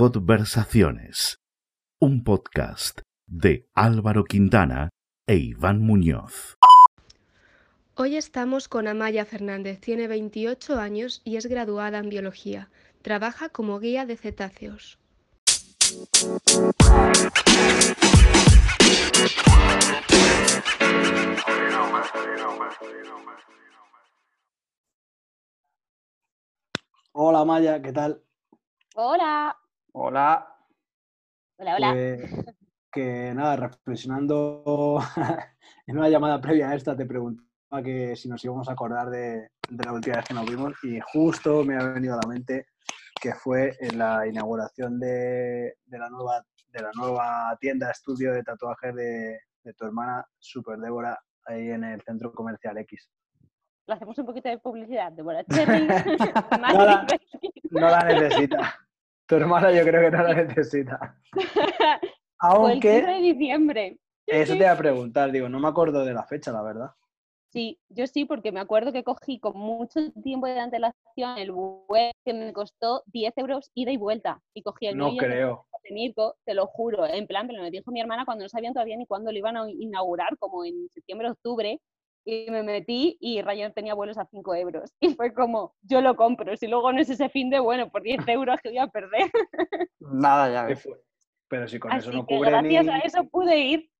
Conversaciones, un podcast de Álvaro Quintana e Iván Muñoz. Hoy estamos con Amaya Fernández, tiene 28 años y es graduada en biología. Trabaja como guía de cetáceos. Hola Maya, ¿qué tal? Hola. Hola. Hola, hola. Que nada, reflexionando en una llamada previa a esta, te preguntaba que si nos íbamos a acordar de, de la última vez que nos vimos y justo me ha venido a la mente que fue en la inauguración de, de la, nueva, de la nueva tienda estudio de tatuajes de, de tu hermana Super Débora ahí en el centro comercial X. Le hacemos un poquito de publicidad. Débora. No la, no la necesita. Tu hermana yo creo que no la necesita. Fue el 15 Aunque de diciembre. eso te iba a preguntar, digo, no me acuerdo de la fecha, la verdad. Sí, yo sí, porque me acuerdo que cogí con mucho tiempo de antelación el web que me costó 10 euros ida y vuelta. Y cogí el No creo. de Mirko, te lo juro. En plan, me lo dijo mi hermana cuando no sabían todavía ni cuándo lo iban a inaugurar, como en septiembre, octubre. Y me metí y Ryan tenía vuelos a 5 euros. Y fue como, yo lo compro. Si luego no es ese fin de bueno, por 10 euros que voy a perder. Nada, ya ¿Qué ves. fue? Pero si con eso no que cubre gracias ni... a eso pude ir.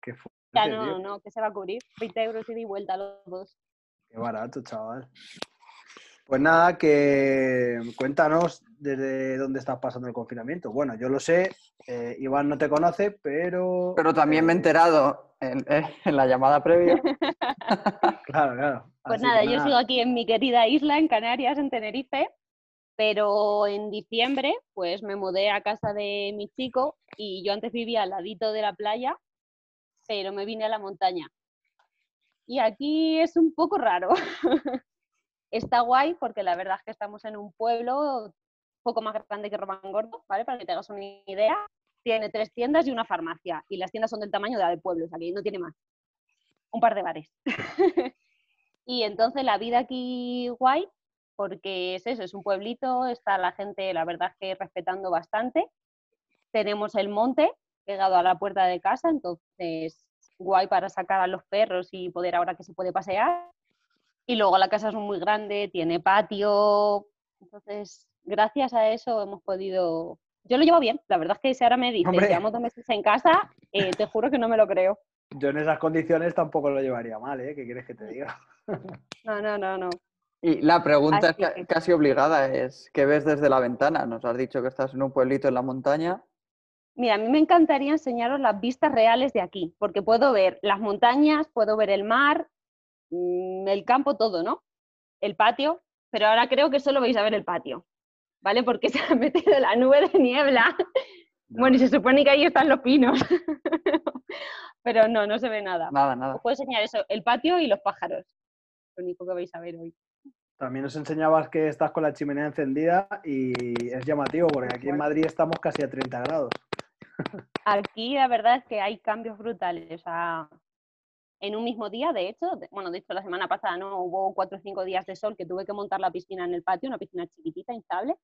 Qué fuerte, Ya no, no, no, que se va a cubrir. 20 euros ida y vuelta los dos. Qué barato, chaval. Pues nada, que cuéntanos desde dónde estás pasando el confinamiento. Bueno, yo lo sé, eh, Iván no te conoce, pero... Pero también me he eh, enterado en, en la llamada previa. Claro, claro. Pues Así nada, yo sigo aquí en mi querida isla, en Canarias, en Tenerife, pero en diciembre pues me mudé a casa de mi chico y yo antes vivía al ladito de la playa, pero me vine a la montaña. Y aquí es un poco raro. Está guay porque la verdad es que estamos en un pueblo poco más grande que Romangordo, ¿vale? Para que te hagas una idea. Tiene tres tiendas y una farmacia. Y las tiendas son del tamaño de la del pueblo, o sea no tiene más. Un par de bares. y entonces la vida aquí guay, porque es eso, es un pueblito, está la gente, la verdad es que respetando bastante. Tenemos el monte pegado a la puerta de casa, entonces guay para sacar a los perros y poder ahora que se puede pasear. Y luego la casa es muy grande, tiene patio, entonces gracias a eso hemos podido... Yo lo llevo bien, la verdad es que si ahora me dices, Hombre. llevamos dos meses en casa, eh, te juro que no me lo creo. Yo en esas condiciones tampoco lo llevaría mal, ¿eh? ¿Qué quieres que te diga? No, no, no, no. Y la pregunta Así es que- casi obligada es, ¿qué ves desde la ventana? Nos has dicho que estás en un pueblito en la montaña. Mira, a mí me encantaría enseñaros las vistas reales de aquí, porque puedo ver las montañas, puedo ver el mar, el campo, todo, ¿no? El patio, pero ahora creo que solo vais a ver el patio, ¿vale? Porque se ha metido la nube de niebla. Bueno, y se supone que ahí están los pinos, pero no, no se ve nada. Nada, nada. Os puedo enseñar eso, el patio y los pájaros, lo único que vais a ver hoy. También nos enseñabas que estás con la chimenea encendida y es llamativo porque aquí en Madrid estamos casi a 30 grados. Aquí la verdad es que hay cambios brutales. O sea, en un mismo día, de hecho, bueno, de hecho la semana pasada no hubo cuatro o cinco días de sol que tuve que montar la piscina en el patio, una piscina chiquitita, hinchable,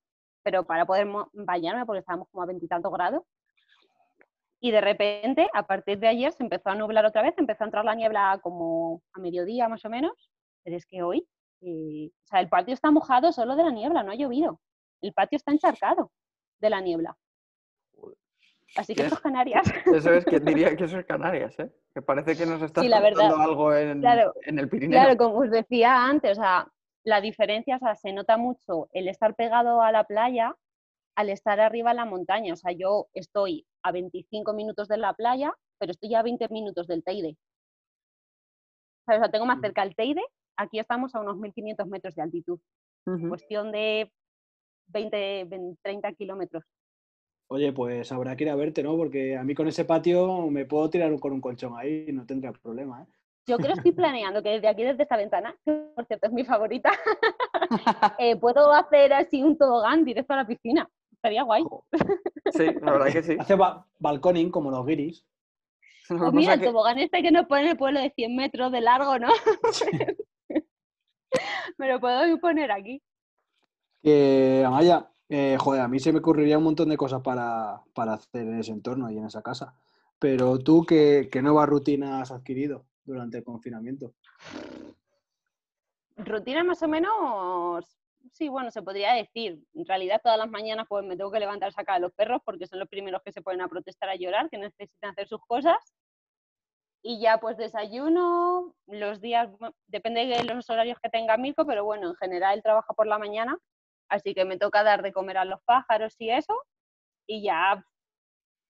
pero para poder bañarme porque estábamos como a veintitantos grados. Y de repente, a partir de ayer, se empezó a nublar otra vez, empezó a entrar la niebla como a mediodía más o menos, pero es que hoy, eh, o sea, el patio está mojado solo de la niebla, no ha llovido. El patio está encharcado de la niebla. Así que esto es Canarias. Eso es que diría que eso es Canarias, ¿eh? Que parece que nos estás Sí, algo en, Claro, en el Pirineo. Claro, como os decía antes, o sea, la diferencia, o sea, se nota mucho el estar pegado a la playa al estar arriba en la montaña. O sea, yo estoy a 25 minutos de la playa, pero estoy a 20 minutos del Teide. O sea, tengo más Mm. cerca el Teide, aquí estamos a unos 1500 metros de altitud, cuestión de 20, 20, 30 kilómetros. Oye, pues habrá que ir a verte, ¿no? Porque a mí con ese patio me puedo tirar con un colchón ahí, no tendría problema, ¿eh? Yo creo que estoy planeando que desde aquí, desde esta ventana, que por cierto es mi favorita, eh, puedo hacer así un tobogán directo a la piscina. Estaría guay. Sí, la verdad que sí. Hace ba- balconing como los guiris. Pues mira, el tobogán este que nos pone en el pueblo de 100 metros de largo, ¿no? Me lo puedo poner aquí. Que, Amaya, Eh, joder, a mí se me ocurriría un montón de cosas para, para hacer en ese entorno y en esa casa. Pero tú, ¿qué, qué nueva rutina has adquirido durante el confinamiento? Rutina más o menos, sí, bueno, se podría decir. En realidad todas las mañanas pues me tengo que levantar a sacar a los perros porque son los primeros que se ponen a protestar, a llorar, que necesitan hacer sus cosas. Y ya pues desayuno, los días, depende de los horarios que tenga Mirko, pero bueno, en general él trabaja por la mañana, así que me toca dar de comer a los pájaros y eso. Y ya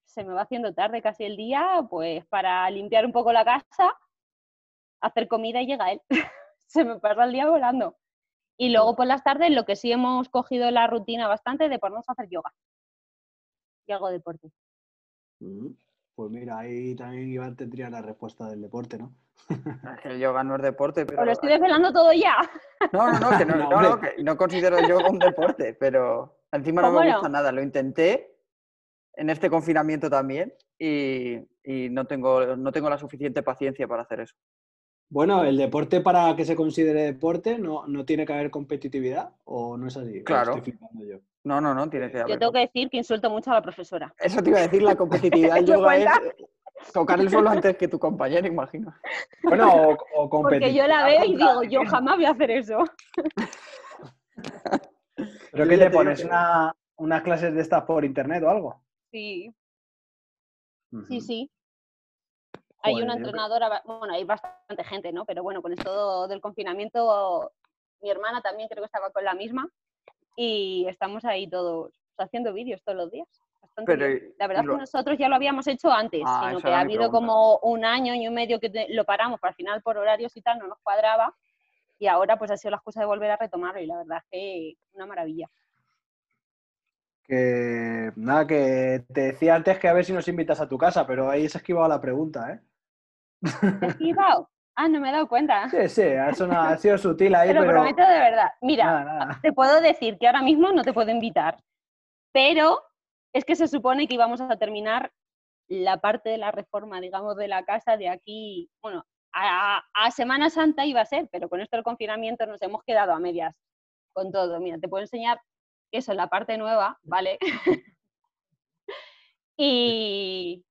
se me va haciendo tarde casi el día, pues para limpiar un poco la casa, hacer comida y llega él. se me pasa el día volando. Y luego por las tardes lo que sí hemos cogido la rutina bastante de ponernos a hacer yoga. Y algo de deporte. Mm, Pues mira, ahí también Iván tendría la respuesta del deporte, ¿no? El yoga no es deporte, pero... Lo estoy desvelando todo ya. No, no, no, que no, No, no, que no considero el yoga un deporte, pero encima no me gusta nada. Lo intenté en este confinamiento también y, y no, tengo, no tengo la suficiente paciencia para hacer eso. Bueno, el deporte para que se considere deporte no, no tiene que haber competitividad o no es así. ¿O Claro. Estoy yo. No, no, no, tiene que Yo haber. tengo que decir que insulto mucho a la profesora. Eso te iba a decir, la competitividad del ¿Eso yoga es tocar el suelo antes que tu compañero, imagino. Bueno, o, o Porque yo la veo y digo, yo jamás voy a hacer eso. ¿Pero qué te pones? Una, ¿Unas clases de estas por internet o algo? Sí, sí, sí. Hay Joder, una entrenadora, bueno, hay bastante gente, ¿no? Pero bueno, con esto del confinamiento, mi hermana también creo que estaba con la misma y estamos ahí todos haciendo vídeos todos los días. Bastante Pero, bien. La verdad es que nosotros ya lo habíamos hecho antes, Ah, sino que ha habido pregunta. como un año, año y medio que te- lo paramos, pero al final por horarios y tal no nos cuadraba y ahora pues ha sido la excusa de volver a retomarlo y la verdad es que una maravilla. Que nada, que te decía antes que a ver si nos invitas a tu casa, pero ahí se ha esquivado la pregunta, ¿eh? ¿Te esquivado? Ah, no me he dado cuenta. Sí, sí, ha, sido sutil ahí, Te lo pero. prometo de verdad. Mira, Nada, nada. te puedo decir que ahora mismo no te puedo invitar, pero es que se supone que íbamos a terminar la parte de la reforma, digamos, de la casa de aquí, bueno, a, a Semana Santa iba a ser, pero con esto del confinamiento nos hemos quedado a medias con todo. Mira, te puedo enseñar eso, la parte nueva, ¿vale? y,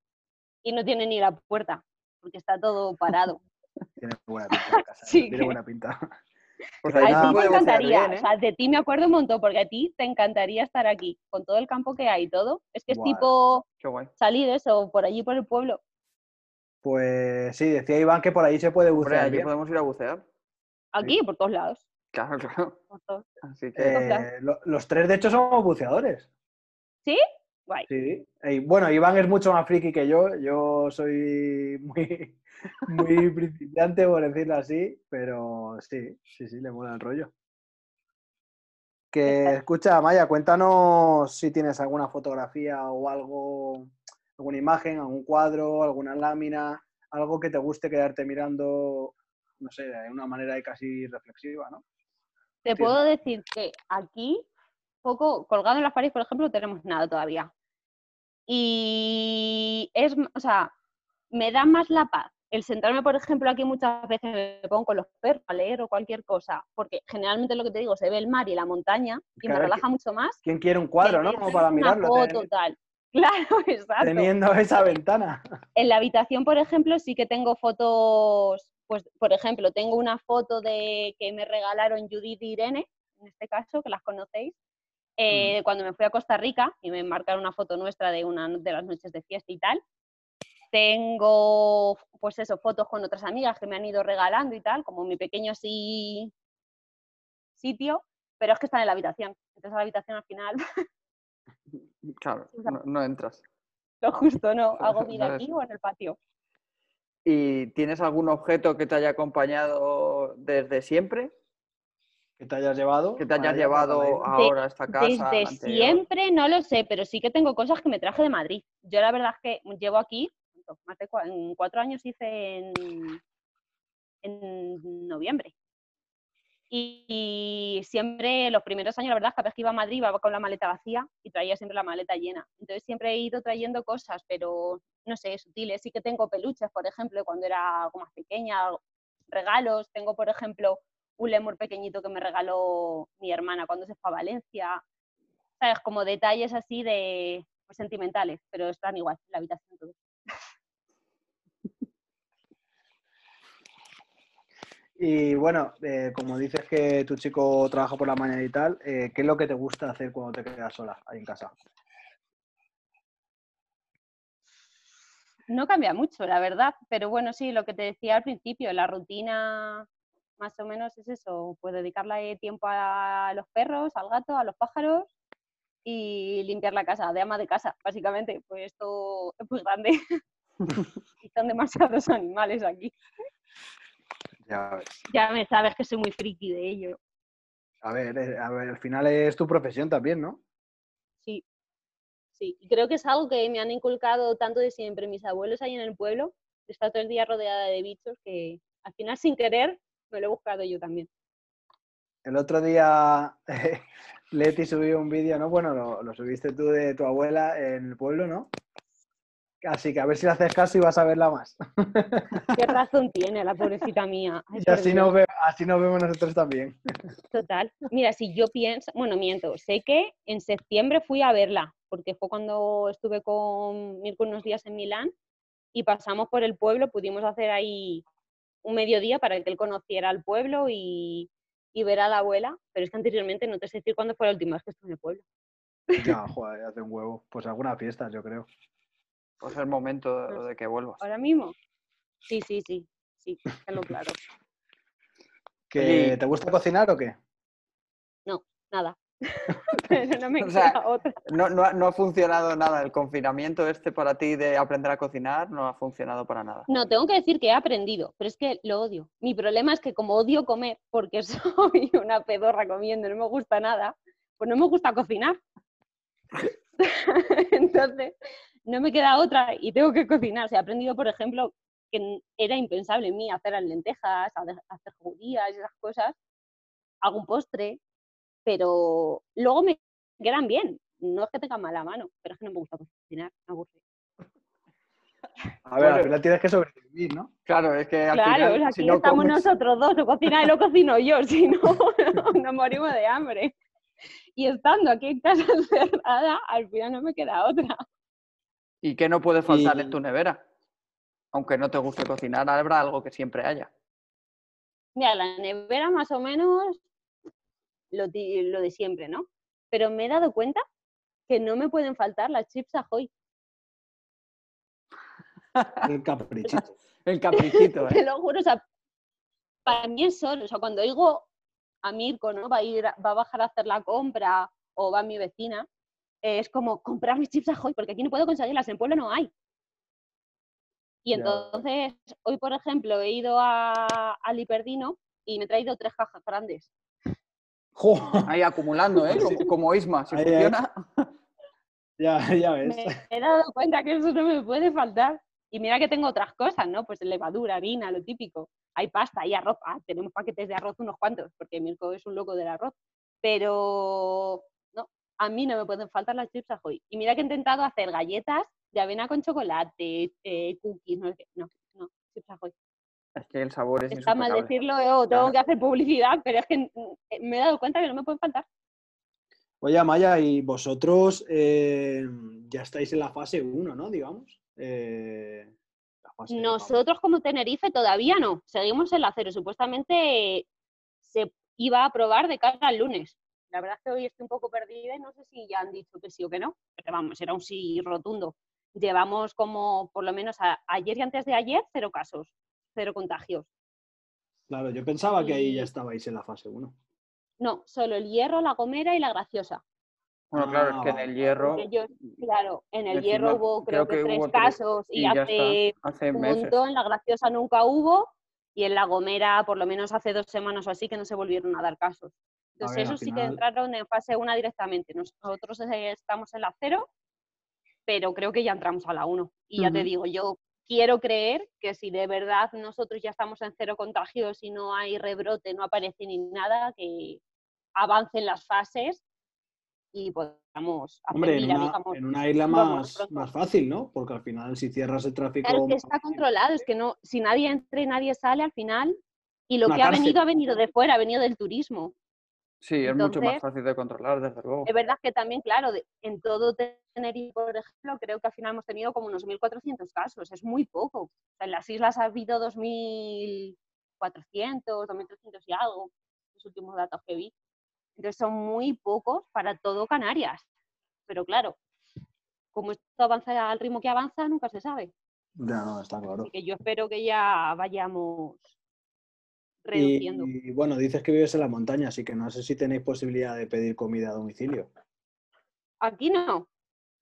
y no tiene ni la puerta, porque está todo parado. Tiene buena pinta la casa, ¿eh? Sí, tiene que- buena pinta. Pues A ti bucear encantaría, bien, ¿eh? o sea, de ti me acuerdo un montón, porque a ti te encantaría estar aquí, con todo el campo que hay y todo. Es que es tipo Qué guay. salir eso, por allí por el pueblo. Pues sí, decía Iván que por ahí se puede bucear allí podemos ir a bucear. Aquí, por todos lados. Claro, claro. Así que... Eh, lo- los tres, de hecho, somos buceadores. ¿Sí? Guay. Sí. Y bueno, Iván es mucho más friki que yo. Yo soy muy, muy principiante, por decirlo así, pero sí, sí, sí, le mola el rollo. Que escucha, Maya, cuéntanos si tienes alguna fotografía o algo, alguna imagen, algún cuadro, alguna lámina, algo que te guste quedarte mirando, no sé, de una manera casi reflexiva, ¿no? Te puedo decir que aquí, poco colgado en las paredes, por ejemplo, no tenemos nada todavía. Y es, o sea, me da más la paz el sentarme, por ejemplo, aquí muchas veces me pongo con los perros a leer o cualquier cosa, porque generalmente lo que te digo, se ve el mar y la montaña y me Claro, que- relaja mucho más. ¿Quién quiere un cuadro, no? Como para mirarlo, foto, ten- tal. Claro, exacto. teniendo esa ventana. En la habitación, por ejemplo, sí que tengo fotos, pues, por ejemplo, tengo una foto de que me regalaron Judith y Irene, en este caso, que las conocéis, eh, cuando me fui a Costa Rica y me marcaron una foto nuestra de una de las noches de fiesta y tal. Tengo, pues eso, fotos con otras amigas que me han ido regalando y tal, como mi pequeño así sitio, pero es que están en la habitación. Entonces a la habitación al final, Claro, no, no entras. lo justo no, hago vida aquí o en el patio. ¿Y tienes algún objeto que te haya acompañado desde siempre? Que te hayas llevado. Que te hayas llevado ahora a esta casa? Desde anterior? siempre no lo sé, pero sí que tengo cosas que me traje de Madrid. Yo la verdad es que llevo aquí, más de cua- en cuatro años hice en, en noviembre. Y, y siempre, los primeros años, la verdad cada vez que iba a Madrid iba con la maleta vacía y traía siempre la maleta llena. Entonces siempre he ido trayendo cosas, pero no sé, sutiles. Sí que tengo peluches, por ejemplo, cuando era algo más pequeña, regalos. Tengo, por ejemplo, un lemur pequeñito que me regaló mi hermana cuando se fue a Valencia. ¿sabes? Como detalles así de pues, sentimentales, pero están igual en la habitación todos. Y bueno, eh, como dices que tu chico trabaja por la mañana y tal, eh, ¿qué es lo que te gusta hacer cuando te quedas sola ahí en casa? No cambia mucho, la verdad, pero bueno, sí, lo que te decía al principio, la rutina más o menos es eso, pues dedicarle tiempo a los perros, al gato, a los pájaros y limpiar la casa, de ama de casa, básicamente, pues esto es muy grande. son demasiados animales aquí. Ya ves. Ya me sabes que soy muy friki de ello. A ver, eh, a ver, al final es tu profesión también, ¿no? Sí, sí. Y creo que es algo que me han inculcado tanto de siempre mis abuelos ahí en el pueblo. He estado todo el día rodeada de bichos que al final sin querer me lo he buscado yo también. El otro día Leti subió un vídeo, ¿no? Bueno, lo, lo subiste tú de tu abuela en el pueblo, ¿no? Así que a ver si le haces caso y vas a verla más. Qué razón tiene la pobrecita mía. Ay, Y así nos, ve- así nos vemos nosotros también. Total. Mira, si yo pienso, bueno, miento, sé que en septiembre fui a verla, porque fue cuando estuve con Mirko unos días en Milán y pasamos por el pueblo, pudimos hacer ahí un mediodía para que él conociera el pueblo y, y ver a la abuela, pero es que anteriormente no te sé decir cuándo fue la última vez que estuve en el pueblo. Ya, joder, hace un huevo. Pues alguna fiesta, yo creo. Pues es el momento de, de que vuelvas. ¿Ahora mismo? Sí, sí, sí, sí, tenlo claro. ¿Que ¿Te gusta cocinar o qué? Nada. pero no me O sea, otra. No, no, ha- no ha funcionado nada. El confinamiento este para ti de aprender a cocinar no ha funcionado para nada. No, tengo que decir que he aprendido, pero es que lo odio. Mi problema es que como odio comer, porque soy una pedorra comiendo, no me gusta nada, pues no me gusta cocinar. Entonces, no me queda otra y tengo que cocinar. O sea, he aprendido, por ejemplo, que era impensable en mí hacer las lentejas, hacer judías y esas cosas. Hago un postre, pero luego me quedan bien. No es que tenga mala mano, pero es que no me gusta cocinar, me aburre. A ver, al Bueno. final tienes que sobrevivir, ¿no? Claro, es que al Claro, final, si aquí no estamos comes- nosotros dos, o cocina él o cocino yo, si no, nos morimos de hambre. Y estando aquí en casa encerrada, al final no me queda otra. ¿Y qué no puede faltar en Y- tu nevera? Aunque no te guste cocinar, habrá algo que siempre haya. Mira, la nevera más o menos lo, de siempre, ¿no? Pero me he dado cuenta que no me pueden faltar las chips Ahoy. El caprichito. El caprichito, Te ¿eh? lo juro, o sea, para mí es solo, o sea, cuando oigo a Mirko, ¿no? Va a ir, va a bajar a hacer la compra o va mi vecina, eh, es como comprar mis chips Ahoy, porque aquí no puedo conseguirlas, en pueblo no hay. Y entonces, hoy, por ejemplo, he ido a, al Hiperdino y me he traído tres cajas grandes. Jo, Ahí acumulando, ¿eh? Como, como Isma, si Ahí, ahí. funciona. ya, ya ves. Me he dado cuenta que eso no me puede faltar. Y mira que tengo otras cosas, ¿no? Pues levadura, harina, lo típico. Hay pasta, hay arroz. Ah, tenemos paquetes de arroz unos cuantos, porque Mirko es un loco del arroz. Pero no, a mí no me pueden faltar las chips Ahoy. Y mira que he intentado hacer galletas de avena con chocolate, eh, cookies, no, sé qué. no, no, chips Ahoy. Es que el sabor es Está mal decirlo, eh, o tengo que hacer publicidad, pero es que mm, me he dado cuenta que no me pueden faltar. Oye, Amaya, y vosotros eh, ya estáis en la fase 1, ¿no? Digamos. Eh, la fase, vamos. Nosotros como Tenerife todavía no, seguimos en la cero. Supuestamente se iba a aprobar de cara al lunes. La verdad es que hoy estoy un poco perdida y no sé si ya han dicho que sí o que no, pero vamos, era un sí rotundo. Llevamos como, por lo menos a- ayer y antes de ayer, cero casos, cero contagios. Claro, yo pensaba que ahí ya estabais en la fase 1. No, solo el hierro, la gomera y la graciosa. Bueno, claro, es Ah, que en vale, el hierro yo, claro, en el encima hierro hubo creo, creo que, que tres casos y hace un meses. montón, la graciosa nunca hubo y en la Gomera por lo menos hace dos semanas o así que no se volvieron a dar casos. Entonces ver, sí que entraron en fase 1 directamente. Nosotros estamos en la 0, pero creo que ya entramos a la 1. Y ya te digo, yo quiero creer que si de verdad nosotros ya estamos en cero contagios y no hay rebrote, no aparece ni nada, que avancen las fases y podamos hacer Hombre, en una, digamos, en una isla más, más fácil, ¿no? Porque al final si cierras el tráfico... Claro, que está controlado, es que no, si nadie entra y nadie sale al final, y lo que ha venido ha venido de fuera, ha venido del turismo. Sí, es mucho más Entonces- fácil de controlar, desde luego. Es verdad que también, claro, en todo Tenerife, por ejemplo, creo que al final hemos tenido como unos 1.400 casos, es muy poco. En las islas ha habido 2.400, 2.300 y algo, los últimos datos que vi. Entonces son muy pocos para todo Canarias. Pero claro, como esto avanza al ritmo que avanza, nunca se sabe. Ya, no, está claro. Así que yo espero que ya vayamos reduciendo. y, bueno, dices que vives en la montaña, así que no sé si tenéis posibilidad de pedir comida a domicilio. Aquí no.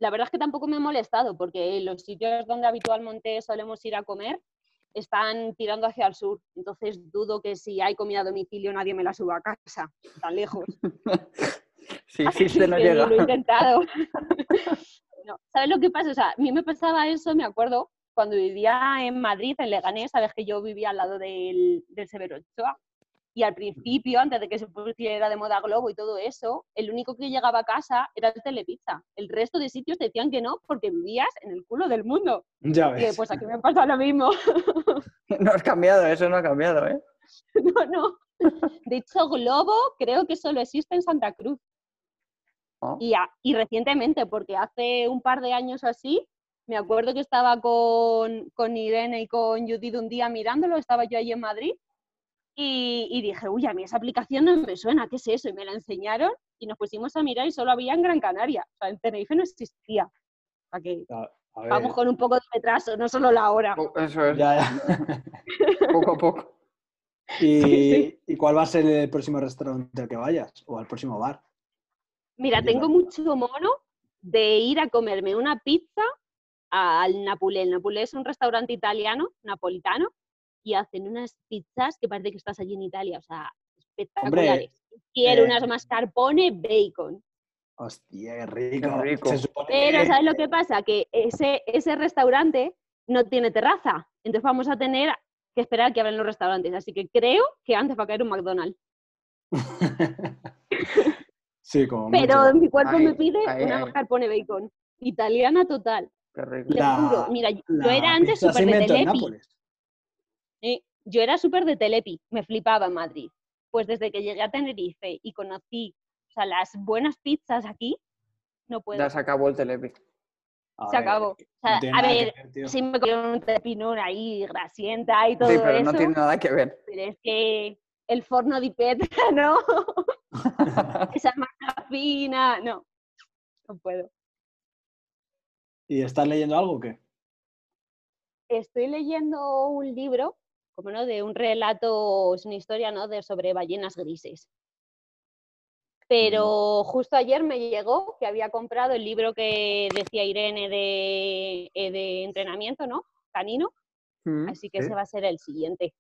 La verdad es que tampoco me he molestado porque los sitios donde habitualmente solemos ir a comer están tirando hacia el sur. Entonces dudo que si hay comida a domicilio nadie me la suba a casa, tan lejos. Si Así existe, no llega. Lo he intentado. No, ¿Sabes lo que pasa? O sea, a mí me pasaba eso, me acuerdo, cuando vivía en Madrid, en Leganés, sabes que yo vivía al lado del, del Severo Ochoa. Y al principio, antes de que se pusiera de moda Globo y todo eso, el único que llegaba a casa era el Telepizza. El resto de sitios decían que no porque vivías en el culo del mundo. Ya Y ves. pues aquí me pasa lo mismo. No has cambiado, eso no ha cambiado, ¿eh? no, no. De hecho, Globo creo que solo existe en Santa Cruz. Oh. Y, a- y recientemente, porque hace un par de años o así, me acuerdo que estaba con, con Irene y con Judith un día mirándolo, estaba yo allí en Madrid, y, y dije, uy, a mí esa aplicación no me suena, ¿qué es eso? Y me la enseñaron y nos pusimos a mirar y solo había en Gran Canaria, o sea, en Tenerife no existía. Sea que A, a ver, vamos con un poco de retraso, no solo la hora. Po- Eso es, ya, ya. poco a poco. ¿Y, Sí. ¿Y cuál va a ser el próximo restaurante al que vayas? ¿O al próximo bar? Mira, tengo mucho mono de ir a comerme una pizza al Napulé. El Napulé es un restaurante italiano, napolitano, y hacen unas pizzas que parece que estás allí en Italia, o sea, espectaculares. Quiero eh, unas mascarpone bacon. Hostia, qué rico. rico. Pero que- ¿sabes lo que pasa? Que ese, ese restaurante no tiene terraza, entonces vamos a tener que esperar a que abran los restaurantes. Así que creo que antes va a caer un McDonald's. sí, como Pero mucho. mi cuerpo Ahí, me pide ahí, una mascarpone bacon. Italiana total. Qué rico. Te La- juro, mira, yo era antes súper de Telepi. ¿eh? Yo era súper de Telepi, me flipaba en Madrid. Pues desde que llegué a Tenerife y conocí o sea, las buenas pizzas aquí, no puedo. Ya se acabó el telepi. A Se ver, acabó. O sea, no a ver, ver, sí me comieron un telepinón ahí, grasienta y todo Sí, pero eso, no tiene nada que ver. pero es que el forno de Petra, ¿no? Esa masa fina, no, no puedo. ¿Y estás leyendo algo o qué? Estoy leyendo un libro, como no, de un relato, es una historia, ¿no? De sobre ballenas grises. Pero justo ayer me llegó que había comprado el libro que decía Irene de, eh, de entrenamiento, ¿no? Canino. Mm, Así que sí. ese va a ser el siguiente.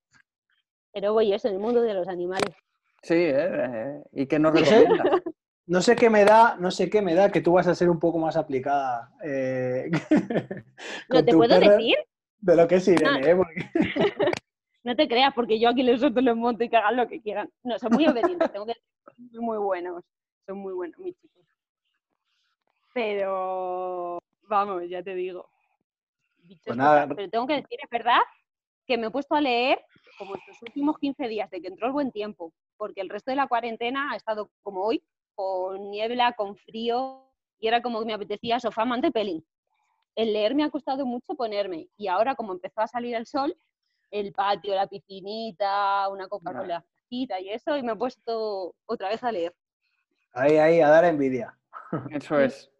Pero voy eso, en el mundo de los animales. Sí, ¿eh? Eh, ¿Y qué nos recomiendas? No sé qué me da, no sé qué me da que tú vas a ser un poco más aplicada. eh, ¿No te puedo decir? De lo que es Irene, ¿eh? Porque- No te creas, porque yo aquí les suelto los monto y que hagan lo que quieran. No, son muy obedientes, tengo que decir, son muy buenos. Son muy buenos, mis chicos. Pero, vamos, ya te digo. bichos Pues nada. Pero tengo que decir, es verdad, que me he puesto a leer como estos últimos 15 días de que entró el buen tiempo, porque el resto de la cuarentena ha estado como hoy, con niebla, con frío, y era como que me apetecía sofá, manta y pelín. El leer me ha costado mucho ponerme, y ahora como empezó a salir el sol, el patio, la piscinita, una Coca-Cola fresquita y eso, y me he puesto otra vez a leer. Ahí, ahí, a dar envidia. Eso es.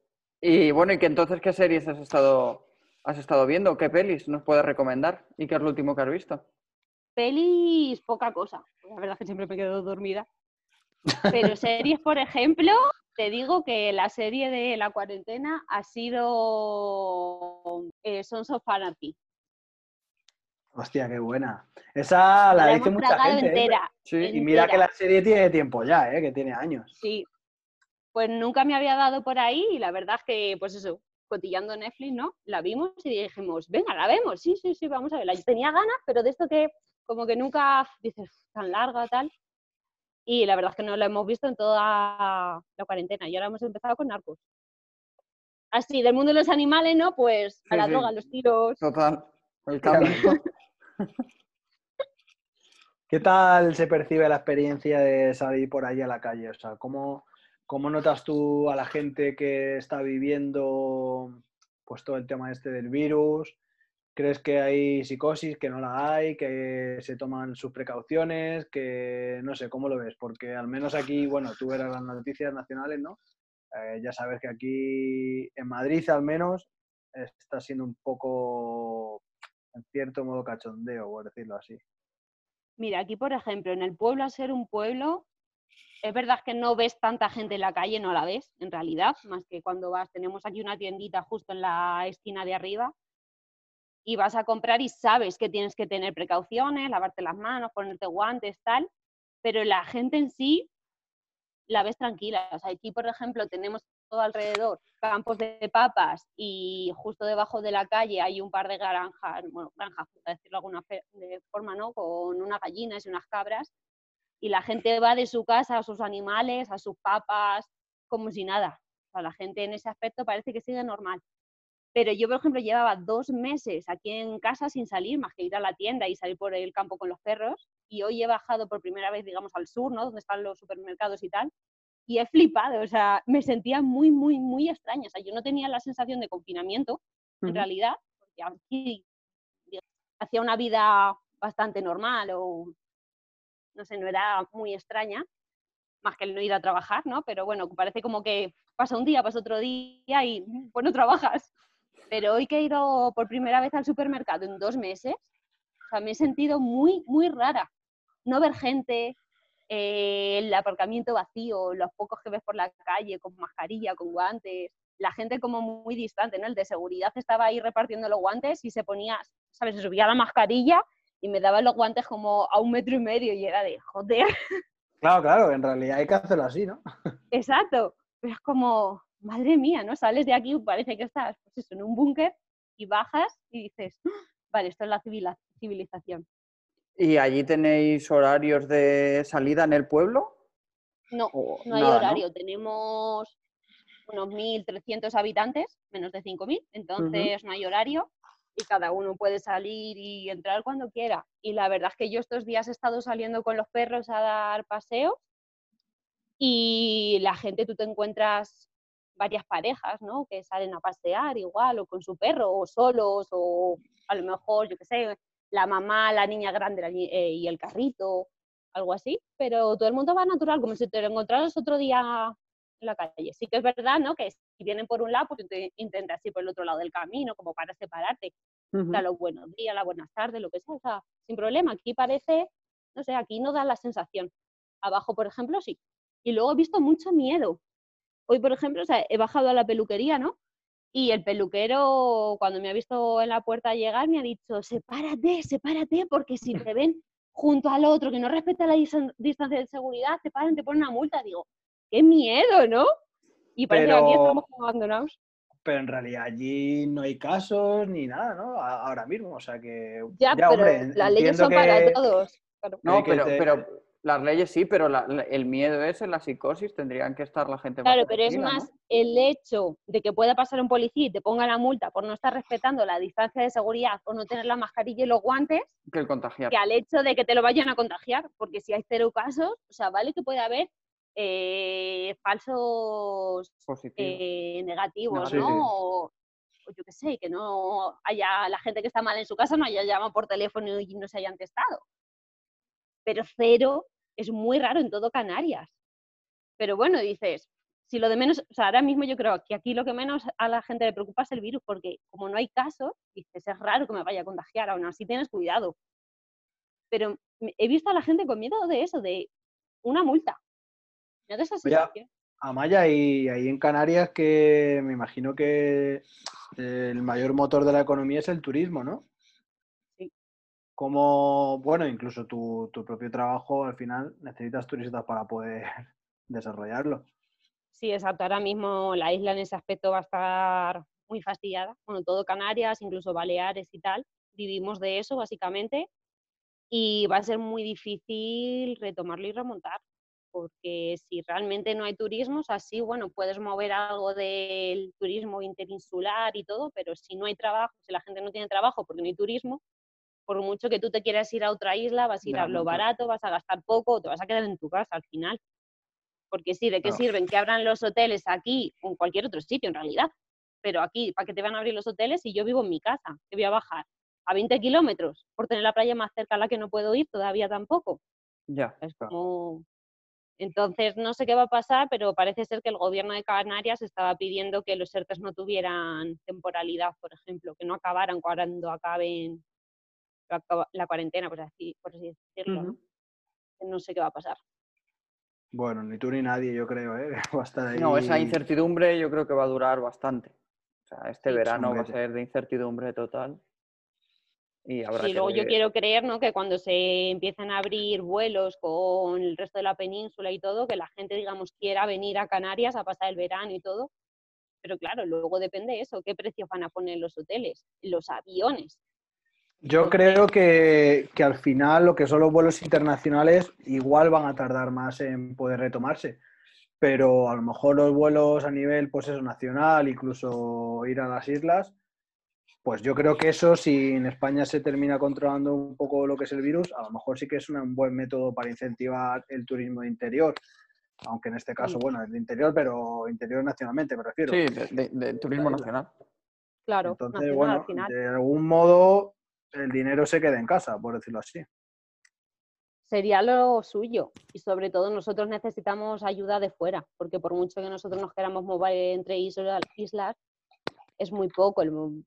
Y bueno, ¿y qué entonces qué series has estado, has estado viendo? ¿Qué pelis nos puedes recomendar? ¿Y qué es lo último que has visto? Pelis, poca cosa. La verdad es que siempre me quedo dormida. Pero series, por ejemplo, te digo que la serie de la cuarentena ha sido eh, Sons of Anarchy. Hostia, qué buena. Esa la, la dice mucha gente. ¿eh? entera. Sí. Y mira que entera. la serie tiene tiempo ya, ¿eh? que tiene años. Sí. Pues nunca me había dado por ahí y la verdad es que, pues eso, cotillando Netflix, ¿no? La vimos y dijimos, venga, la vemos, sí, sí, sí, vamos a verla. Yo tenía ganas, pero de esto que como que nunca dices, tan larga, tal. Y la verdad es que no la hemos visto en toda la cuarentena y ahora hemos empezado con Narcos. Así, del mundo de los animales, ¿no? Pues a Sí, la sí. droga, los tiros. Total. El cambio. ¿Qué tal se percibe la experiencia de salir por ahí a la calle? O sea, ¿cómo, cómo notas tú a la gente que está viviendo pues todo el tema este del virus? ¿Crees que hay psicosis, que no la hay, que se toman sus precauciones, que no sé, ¿cómo lo ves? Porque al menos aquí, bueno, tú eras las noticias nacionales, ¿no? Eh, ya sabes que aquí en Madrid al menos está siendo un poco, en cierto modo, cachondeo, por decirlo así. Mira, aquí por ejemplo, en el pueblo, al ser un pueblo, es verdad que no ves tanta gente en la calle, no la ves en realidad, más que cuando vas, tenemos aquí una tiendita justo en la esquina de arriba y vas a comprar y sabes que tienes que tener precauciones, lavarte las manos, ponerte guantes, tal, pero la gente en sí la ves tranquila. O sea, aquí, por ejemplo, tenemos todo alrededor campos de papas y justo debajo de la calle hay un par de granjas, bueno, granjas, por decirlo de alguna forma, ¿no? Con unas gallinas y unas cabras. Y la gente va de su casa a sus animales, a sus papas, como si nada. O sea, la gente en ese aspecto parece que sigue normal. Pero yo, por ejemplo, llevaba dos meses aquí en casa sin salir, más que ir a la tienda y salir por el campo con los perros. Y hoy he bajado por primera vez, digamos, al sur, ¿no? Donde están los supermercados y tal. Y he flipado, o sea, me sentía muy, muy, muy extraña. O sea, yo no tenía la sensación de confinamiento, en realidad, porque aquí hacía una vida bastante normal o, no sé, no era muy extraña, más que el no ir a trabajar, ¿no? Pero bueno, parece como que pasa un día, pasa otro día y, pues no trabajas. Pero hoy que he ido por primera vez al supermercado en dos meses, me he sentido muy, muy rara. No ver gente, eh, el aparcamiento vacío, los pocos que ves por la calle con mascarilla, con guantes, la gente como muy distante, ¿no? El de seguridad estaba ahí repartiendo los guantes y se ponía, ¿sabes? Se subía la mascarilla y me daba los guantes como a un metro y medio y era de, joder. Claro, claro, en realidad hay que hacerlo así, ¿no? Exacto, pero es como, madre mía, ¿no? Sales de aquí, parece que estás pues en un búnker y bajas y dices, ¡Ah! vale, esto es la civilización. ¿Y allí tenéis horarios de salida en el pueblo? No, no hay horario. Tenemos unos 1.300 habitantes, menos de 5.000, entonces no hay horario y cada uno puede salir y entrar cuando quiera. Y la verdad es que yo estos días he estado saliendo con los perros a dar paseos y la gente, tú te encuentras varias parejas, ¿no? Que salen a pasear igual, o con su perro, o solos, o a lo mejor, yo qué sé, la mamá, la niña grande eh, y el carrito, algo así, pero todo el mundo va natural, como si te lo encontraras otro día en la calle. Sí que es verdad, ¿no? Que si vienen por un lado, pues intentas ir por el otro lado del camino, como para separarte. Da los buenos días, las buenas tardes, lo que sea, o sea, sin problema. Aquí parece, no sé, aquí no da la sensación. Abajo, por ejemplo, sí. Y luego he visto mucho miedo. Hoy, por ejemplo, o sea, he bajado a la peluquería, ¿no? Y el peluquero, cuando me ha visto en la puerta llegar, me ha dicho, sepárate, sepárate, porque si te ven junto al otro que no respeta la distancia de seguridad, te paran, te ponen una multa. Digo, qué miedo, ¿no? Y parece que aquí estamos abandonados. Pero en realidad allí no hay casos ni nada, ¿no? Ahora mismo, o sea que... Ya, pero las leyes son para todos. No, pero, pero las leyes sí, pero el miedo es en la psicosis, tendrían que estar la gente Claro, pero es más el hecho de que pueda pasar un policía y te ponga la multa por no estar respetando la distancia de seguridad o no tener la mascarilla y los guantes, que el contagiar. Que al hecho de que te lo vayan a contagiar, porque si hay cero casos, o sea, vale que puede haber eh, falsos eh, negativos, ¿no? O, yo qué sé, que no haya la gente que está mal en su casa no haya llamado por teléfono y no se hayan testado. Pero cero es muy raro en todo Canarias. Pero bueno, dices, si lo de menos, o sea, ahora mismo yo creo que aquí lo que menos a la gente le preocupa es el virus, porque como no hay casos, dices, es raro que me vaya a contagiar, aún así tienes cuidado. Pero he visto a la gente con miedo de eso, de una multa. de esa sensación. Amaya, y ahí en Canarias que me imagino que el mayor motor de la economía es el turismo, ¿no? Como, bueno, incluso tu, propio trabajo, al final necesitas turistas para poder desarrollarlo. Sí, exacto. Ahora mismo la isla en ese aspecto va a estar muy fastidiada. Bueno, todo Canarias, incluso Baleares y tal, vivimos de eso básicamente y va a ser muy difícil retomarlo y remontar, porque si realmente no hay turismo, así, bueno, puedes mover algo del turismo interinsular y todo, pero si no hay trabajo, si la gente no tiene trabajo porque no hay turismo, Por mucho que tú te quieras ir a otra isla, vas a ir a lo barato, vas a gastar poco, te vas a quedar en tu casa al final. Porque sí, ¿de qué sirven que abran los hoteles aquí o en cualquier otro sitio en realidad? Pero aquí, ¿para qué te van a abrir los hoteles si yo vivo en mi casa? Que voy a bajar a 20 kilómetros por tener la playa más cerca a la que no puedo ir todavía tampoco. Ya. Es como... Entonces, no sé qué va a pasar, pero parece ser que el gobierno de Canarias estaba pidiendo que los ERTES no tuvieran temporalidad, por ejemplo, que no acabaran cuando acaben la, cuarentena, por así, por así decirlo. Que No sé qué va a pasar. Bueno, ni tú ni nadie, yo creo, ¿eh? Va a estar ahí. No, esa incertidumbre yo creo que va a durar bastante. O sea, este Sí. verano va a ser de incertidumbre total. Y que luego yo quiero creer ¿no? que cuando se empiecen a abrir vuelos con el resto de la península y todo, que la gente, digamos, quiera venir a Canarias a pasar el verano y todo. Pero claro, luego depende de eso, qué precios van a poner los hoteles, los aviones. Yo creo que, que al final lo que son los vuelos internacionales igual van a tardar más en poder retomarse. Pero a lo mejor los vuelos a nivel pues eso, nacional, incluso ir a las islas, pues yo creo que eso, si en España se termina controlando un poco lo que es el virus, a lo mejor sí que es un buen método para incentivar el turismo de interior. Aunque en este caso, bueno, es de interior, pero interior nacionalmente, me refiero. Sí, de, de- de turismo nacional. Claro, Entonces, nacional bueno, al final. de algún modo el dinero se queda en casa, por decirlo así. Sería lo suyo. Y sobre todo nosotros necesitamos ayuda de fuera, porque por mucho que nosotros nos queramos mover entre isla- islas, es muy poco. el mo-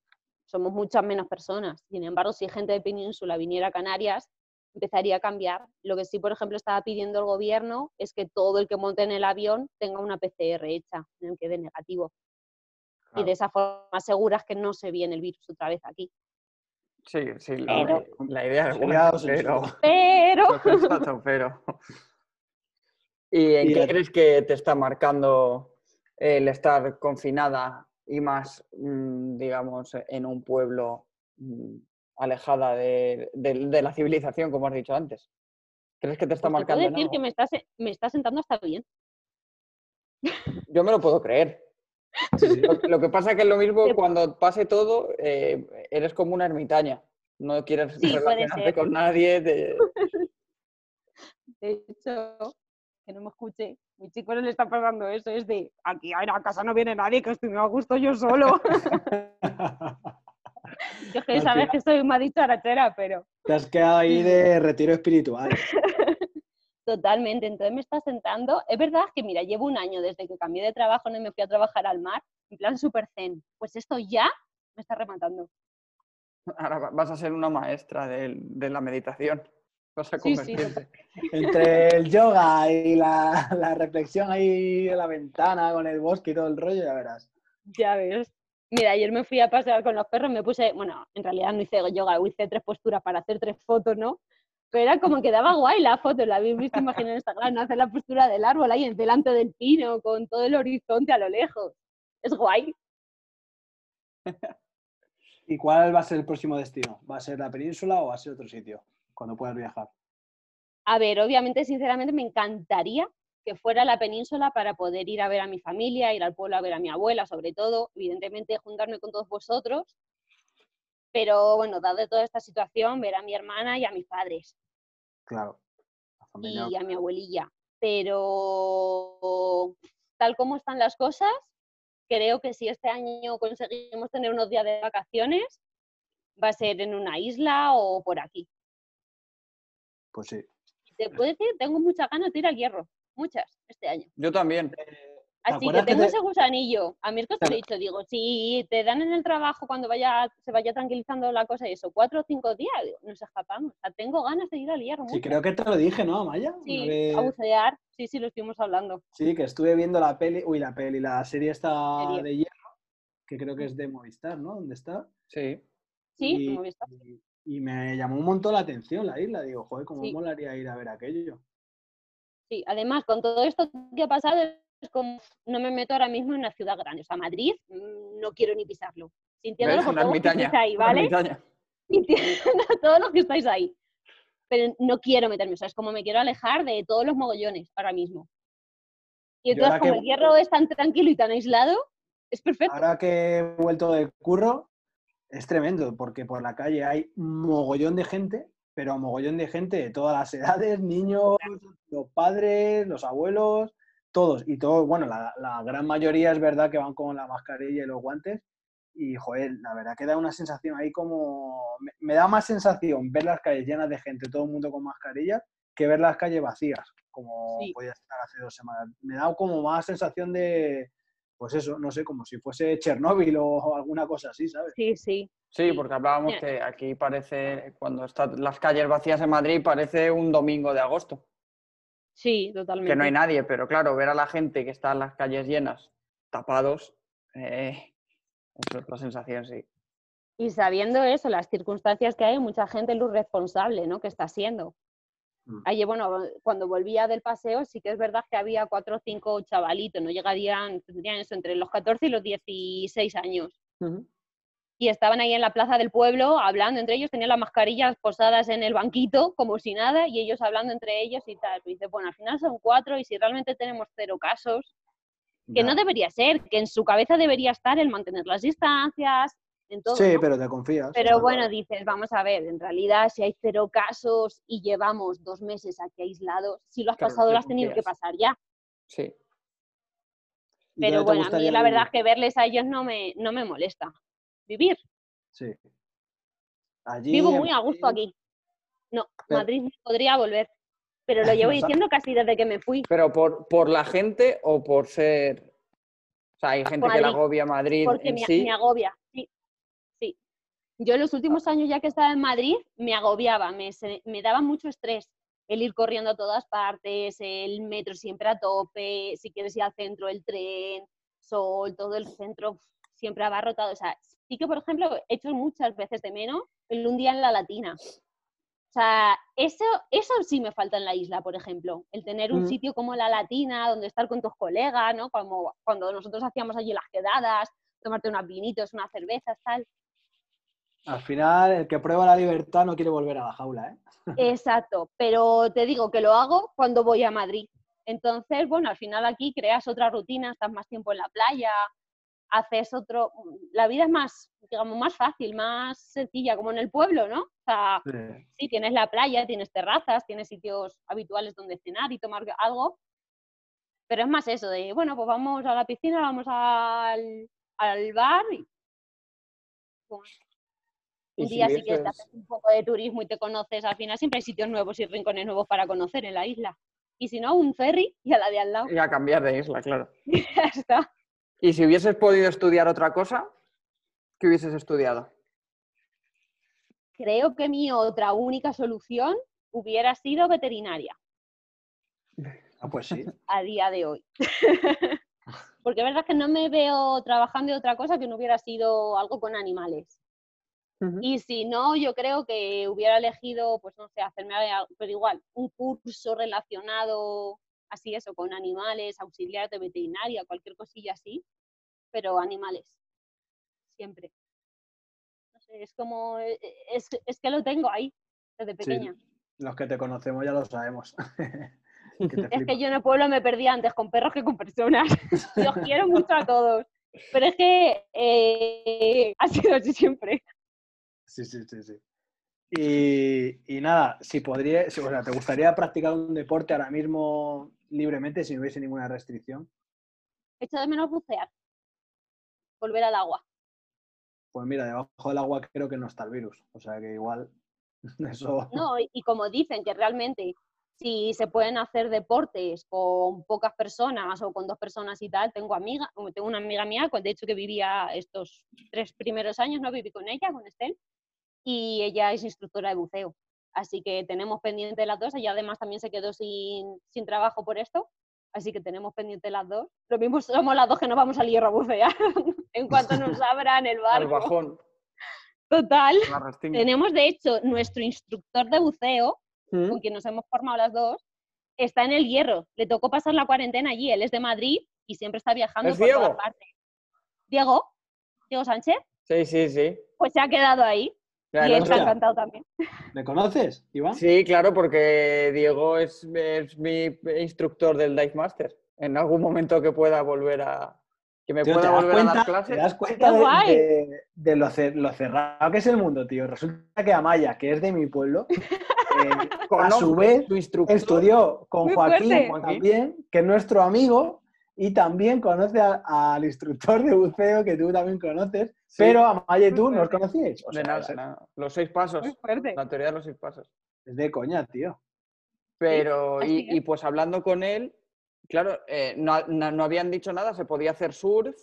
somos muchas menos personas. Sin embargo, si gente de península viniera a Canarias, empezaría a cambiar. Lo que sí, por ejemplo, estaba pidiendo el gobierno es que todo el que monte en el avión tenga una PCR hecha, en el que dé negativo. Y de esa forma seguras que no se viene el virus otra vez aquí. Sí, sí, la, Pero- la idea es buena, pero... Pero pero... ¿Y en Y qué el- crees que te está marcando el estar confinada y más, mm, digamos, en un pueblo mm, alejada de, de- de la civilización, como has dicho antes? ¿Crees que te está pues te puedo marcando en decir que me está, me está sentando hasta bien. Yo me lo puedo creer. Sí. Lo, lo que pasa que es lo mismo cuando pase todo, eh, eres como una ermitaña. No quieres Sí, relacionarte con nadie. te- De hecho, que no me escuche, mi chico no le está pasando eso, es de aquí a la casa no viene nadie, que estoy muy a gusto yo solo. Yo es que sabes que soy una dicharachera, pero Te has quedado ahí de retiro espiritual. totalmente. Entonces me está sentando. Es verdad que, mira, llevo un año desde que cambié de trabajo, no me fui a trabajar al mar, en plan super zen. Pues esto ya me está rematando. Ahora va- vas a ser una maestra de, la meditación. Vas a Sí, sí, convertirte. Entre el yoga y la, la reflexión ahí de la ventana con el bosque y todo el rollo, ya verás. Ya ves. Mira, ayer me fui a pasear con los perros, me puse, bueno, en realidad no hice yoga, hice tres posturas para hacer tres fotos, ¿no? Pero era como que daba guay la foto, la habéis visto imaginar en Instagram, ¿no? Hacer la postura del árbol ahí delante del pino, con todo el horizonte a lo lejos. Es guay. ¿Y cuál va a ser el próximo destino? ¿Va a ser la península o va a ser otro sitio? Cuando puedas viajar. A ver, obviamente, sinceramente, me encantaría que fuera la península para poder ir a ver a mi familia, ir al pueblo a ver a mi abuela, sobre todo, evidentemente juntarme con todos vosotros. Pero bueno, dado toda esta situación, ver a mi hermana y a mis padres. Claro. Y a mi abuelilla. Pero tal como están las cosas, creo que si este año conseguimos tener unos días de vacaciones, va a ser en una isla o por aquí. Pues sí. Te puedo decir, tengo muchas ganas de ir al hierro, muchas, este año. Yo también. Así que que tengo te- ese gusanillo. A Mirko te Claro. lo he dicho, digo, si te dan en el trabajo cuando vaya, se vaya tranquilizando la cosa y eso, cuatro o cinco días, digo, nos escapamos. O sea, tengo ganas de ir al hierro. Sí, muchas. creo que te lo dije, ¿no, Maya? Sí, vez- a bucear, sí, sí, lo estuvimos hablando. Sí, que estuve viendo la peli, uy, la peli, la serie esta Serie. de hierro, que creo que es de Movistar, ¿no? ¿Dónde está? Sí. Sí, y, y- y me llamó un montón la atención la isla. Digo, joder, cómo Sí. molaría ir a ver aquello. Sí, además, con todo esto que ha pasado, es como no me meto ahora mismo en una ciudad grande. O sea, Madrid mm, no quiero ni pisarlo. Sintiéndolo por todos los que estáis ahí, ¿vale? Sintiendo a todos los que estáis ahí. Pero no quiero meterme. O sea, es como me quiero alejar de todos los mogollones ahora mismo. Y entonces, como que- el hierro es tan tranquilo y tan aislado, es perfecto. Ahora que he vuelto del curro, es tremendo, porque por la calle hay mogollón de gente, pero mogollón de gente de todas las edades, niños, los padres, los abuelos, todos. Y todos, bueno, la, la gran mayoría es verdad que van con la mascarilla y los guantes. Y, joder, la verdad que da una sensación ahí como... Me, me da más sensación ver las calles llenas de gente, todo el mundo con mascarilla, que ver las calles vacías, como Sí. podía estar hace dos semanas. Me da como más sensación de, pues eso, no sé, como si fuese Chernóbil o alguna cosa así, ¿sabes? Sí, sí. Sí, porque hablábamos que aquí parece, cuando están las calles vacías en Madrid, parece un domingo de agosto, Sí, totalmente. que no hay nadie, pero claro, ver a la gente que está en las calles llenas, tapados, eh, es otra sensación, sí. Y sabiendo eso, las circunstancias que hay, mucha gente es lo responsable, ¿no? Que está siendo. Mm. Ayer, bueno, cuando volvía del paseo, sí que es verdad que había cuatro o cinco chavalitos, no llegarían, tendrían eso, entre los 14 y los 16 años. Y estaban ahí en la plaza del pueblo hablando entre ellos, tenían las mascarillas posadas en el banquito, como si nada, y ellos hablando entre ellos y tal. Y dice, bueno, al final son cuatro y si realmente tenemos cero casos, que no debería ser, que en su cabeza debería estar el mantener las distancias, en todo. Sí, ¿no? pero te confías. Pero bueno, dices, vamos a ver, en realidad si hay cero casos y llevamos dos meses aquí aislados, si lo has Claro, pasado lo has tenido que pasar ya. Sí. ¿Y Pero bueno, a mí la verdad es que verles a ellos no me, no me molesta. Vivir. Sí. Allí Vivo muy a gusto aquí. No, Pero- Madrid podría volver. Pero lo llevo diciendo casi desde que me fui. Pero por, por la gente o por ser... O sea, hay gente que la agobia Madrid Porque en me, sí. me agobia. Sí, sí. Yo en los últimos años ya que estaba en Madrid me agobiaba, me, se- me daba mucho estrés el ir corriendo a todas partes, el metro siempre a tope, si quieres ir al centro, el tren, sol, todo el centro siempre abarrotado. O sea, sí que, por ejemplo, he hecho muchas veces de menos el un día en la latina. O sea, eso, eso sí me falta en la isla, por ejemplo. El tener un Mm. sitio como la latina, donde estar con tus colegas, ¿no? Como cuando nosotros hacíamos allí las quedadas, tomarte unos vinitos, unas cervezas, tal. Al final, el que prueba la libertad no quiere volver a la jaula, ¿eh? Exacto, pero te digo que lo hago cuando voy a Madrid. Entonces, bueno, al final aquí creas otra rutina, estás más tiempo en la playa, haces otro... La vida es más, digamos, más fácil, más sencilla, como en el pueblo, ¿no? O sea, Sí. sí, tienes la playa, tienes terrazas, tienes sitios habituales donde cenar y tomar algo, pero es más eso de, bueno, pues vamos a la piscina, vamos al, al bar y bueno, Y un si día sí que te vieses- haces un poco de turismo y te conoces, al final siempre hay sitios nuevos y rincones nuevos para conocer en la isla. Y si no, un ferry y a la de al lado. Y a cambiar de isla, claro. ya está. Y si hubieses podido estudiar otra cosa, ¿qué hubieses estudiado? Creo que mi otra única solución hubiera sido veterinaria. Ah, pues sí. a día de hoy. Porque es verdad que no me veo trabajando de otra cosa que no hubiera sido algo con animales. Y si no, yo creo que hubiera elegido, pues no sé, hacerme, pero igual, un curso relacionado, así eso, con animales, auxiliar de veterinaria, cualquier cosilla así, pero animales, siempre. No sé, es como, eh, eh, es, es que lo tengo ahí, desde pequeña. Los que te conocemos ya lo sabemos. Que Es que yo en el pueblo me perdía antes con perros que con personas. Los quiero mucho a todos. Pero es que eh, ha sido así siempre. Sí, sí, sí, sí. Y, y nada, si podría, si- o sea, ¿te gustaría practicar un deporte ahora mismo libremente si no hubiese ninguna restricción? Echo de menos bucear. Volver al agua. Pues mira, debajo del agua creo que no está el virus. O sea que igual eso. No, y, como dicen que realmente si se pueden hacer deportes con pocas personas o con dos personas y tal, tengo amiga, tengo una amiga mía, con- de hecho que vivía estos tres primeros años, no viví con ella, con Estel, y ella es instructora de buceo. Así que tenemos pendiente las dos, ella además también se quedó sin, sin trabajo por esto, así que tenemos pendiente las dos. Lo mismo somos las dos que nos vamos al hierro a bucear en cuanto nos abran el barco. bajón. Total. Tenemos de hecho nuestro instructor de buceo, ¿Mm? con quien nos hemos formado las dos, está en el hierro. Le tocó pasar la cuarentena allí. Él es de Madrid y siempre está viajando ¿Es por todas Diego? partes. Diego, Diego Sánchez, Sí, sí, sí. pues se ha quedado ahí Ya, y él está encantado también. ¿Me conoces, Iván? Sí, claro, porque Diego es, es mi instructor del Dive Master. En algún momento que pueda volver a, Que me Tío, pueda ¿te das volver a dar cuenta, clase. ¿Te das cuenta de, guay! de- de lo, ce- lo cerrado que es el mundo, tío? Resulta que Amaya, que es de mi pueblo, eh, a su vez tu instructor. estudió con Joaquín. Joaquín. también, que es nuestro amigo, y también conoce a- al instructor de buceo que tú también conoces, Sí. pero Amaya y tú no os conocíais. O De sea, nada, es- nada. Los seis pasos. La teoría de los seis pasos. es de coña, tío. Pero, y, y pues hablando con él, claro, eh, no, no- no habían dicho nada, se podía hacer surf,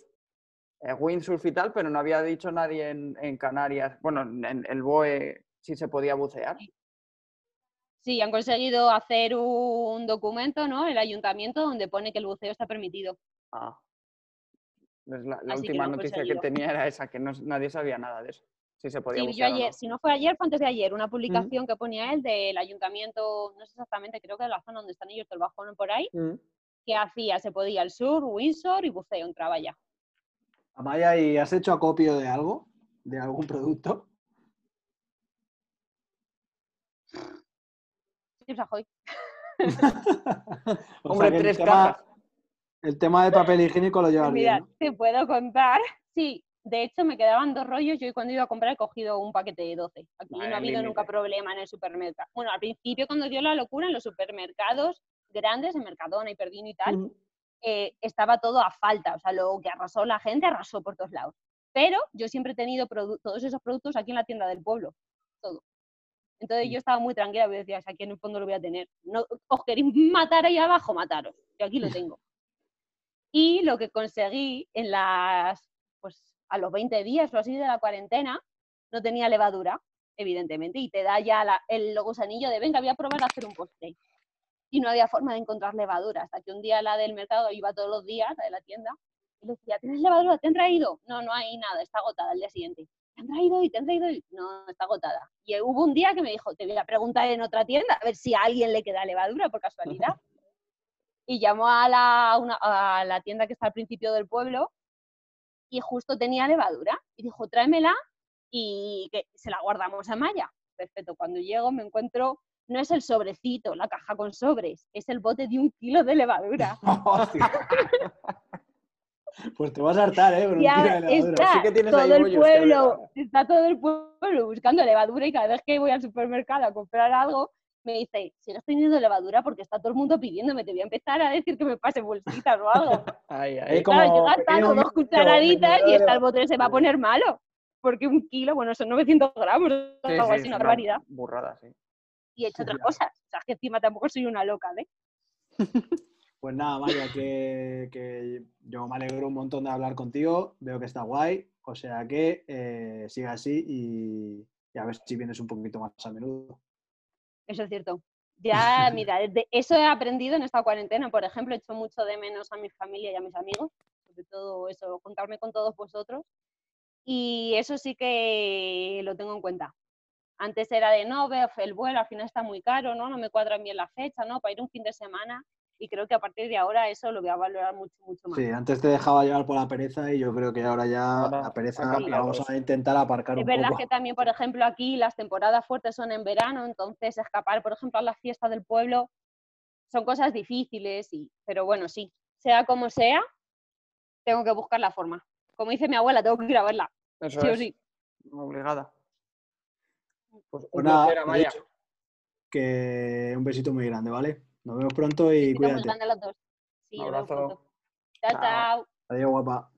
eh, windsurf y tal, pero no había dicho nadie en, en Canarias, bueno, en el BOE si se podía bucear. Sí, han conseguido hacer un documento, ¿no? El ayuntamiento donde pone que el buceo está permitido. Ah. Pues la la Así que última noticia que tenía era esa, que no- nadie sabía nada de eso. Si se podía Sí, bucear ayer, no. si no fue ayer, fue antes de ayer, una publicación que ponía él del ayuntamiento, no sé exactamente, creo que de la zona donde están ellos, del bajón o por ahí, Mm. que hacía, se podía el sur, Windsor y buceo, entraba ya. Amaya, ¿y has hecho acopio de algo? ¿De algún producto? Sajoy. O Hombre, sea que el tres tema- cajas. El tema de papel higiénico lo llevas Mira, bien, ¿no? te puedo contar. Sí, de hecho me quedaban dos rollos. Yo cuando iba a comprar he cogido un paquete de 12. Aquí no ha habido nunca problema en el supermercado. Bueno, al principio cuando dio la locura en los supermercados grandes, en Mercadona y Perdino y tal, eh, estaba todo a falta. O sea, lo que arrasó la gente arrasó por todos lados. Pero yo siempre he tenido todos esos productos aquí en la tienda del pueblo. Todo. Entonces yo estaba muy tranquila, porque decía, "O sea, aquí en el fondo lo voy a tener. No, os queréis matar ahí abajo, mataros. Yo aquí lo tengo. Y lo que conseguí en las, pues a los 20 días o así de la cuarentena, no tenía levadura, evidentemente, y te da ya la- el gusanillo de, venga, voy a probar a hacer un postre. Y no había forma de encontrar levadura, hasta que un día la del mercado iba todos los días, la de la tienda, y le decía, ¿tienes levadura? ¿Te han traído? No, no hay nada, está agotada el día siguiente. ¿Te han traído hoy? ¿Te han traído hoy? No, está agotada. Y hubo un día que me dijo, te voy a preguntar en otra tienda, a ver si a alguien le queda levadura por casualidad. y llamó a la, una- a la tienda que está al principio del pueblo y justo tenía levadura. Y dijo, tráemela y que se la guardamos a Maya. Perfecto, cuando llego me encuentro, no es el sobrecito, la caja con sobres, es el bote de un kilo de levadura. Pues te vas a hartar, ¿eh? Un Ya levadura. está Sí que tienes ahí todo el bollos que ver pueblo, está todo el pueblo buscando levadura y cada vez que voy al supermercado a comprar algo, me dice, sigues teniendo levadura porque está todo el mundo pidiéndome, te voy a empezar a decir que me pase bolsitas o algo. Ay, Ahí ay. como Claro, yo gastando dos cucharaditas y está el bote se va a poner malo. Porque un kilo, bueno, son 900 gramos o Sí, algo sí, así, es una barbaridad. Burrada, sí. Y he hecho otras Ya. cosas. O sea, que encima tampoco soy una loca, ¿eh? Pues nada, Maya, que, que yo me alegro un montón de hablar contigo. Veo que está guay. O sea que eh, siga así y, y a ver si vienes un poquito más a menudo. Eso es cierto. Ya, mira, de eso he aprendido en esta cuarentena. Por ejemplo, he hecho mucho de menos a mi familia y a mis amigos. Sobre todo eso, contarme con todos vosotros. Y eso sí que lo tengo en cuenta. Antes era de no, el vuelo, al final está muy caro, ¿no? No me cuadra bien la fecha, ¿no? Para ir un fin de semana. Y creo que a partir de ahora eso lo voy a valorar mucho, mucho más. Sí, antes te dejaba llevar por la pereza y yo creo que ahora ya Ahora la pereza la vamos a intentar aparcar Es un verdad poco. que también, por ejemplo, aquí las temporadas fuertes son en verano, entonces escapar, por ejemplo, a las fiestas del pueblo son cosas difíciles, y, pero bueno, sí, sea como sea, tengo que buscar la forma. Como dice mi abuela, tengo que ir a verla, Eso sí o sí. obligada. Pues un Pues que un besito muy grande, ¿vale? Nos vemos pronto y muy cuídate. los dos. Sí, Un nos vemos abrazo. Chao. chao. Adiós, guapa.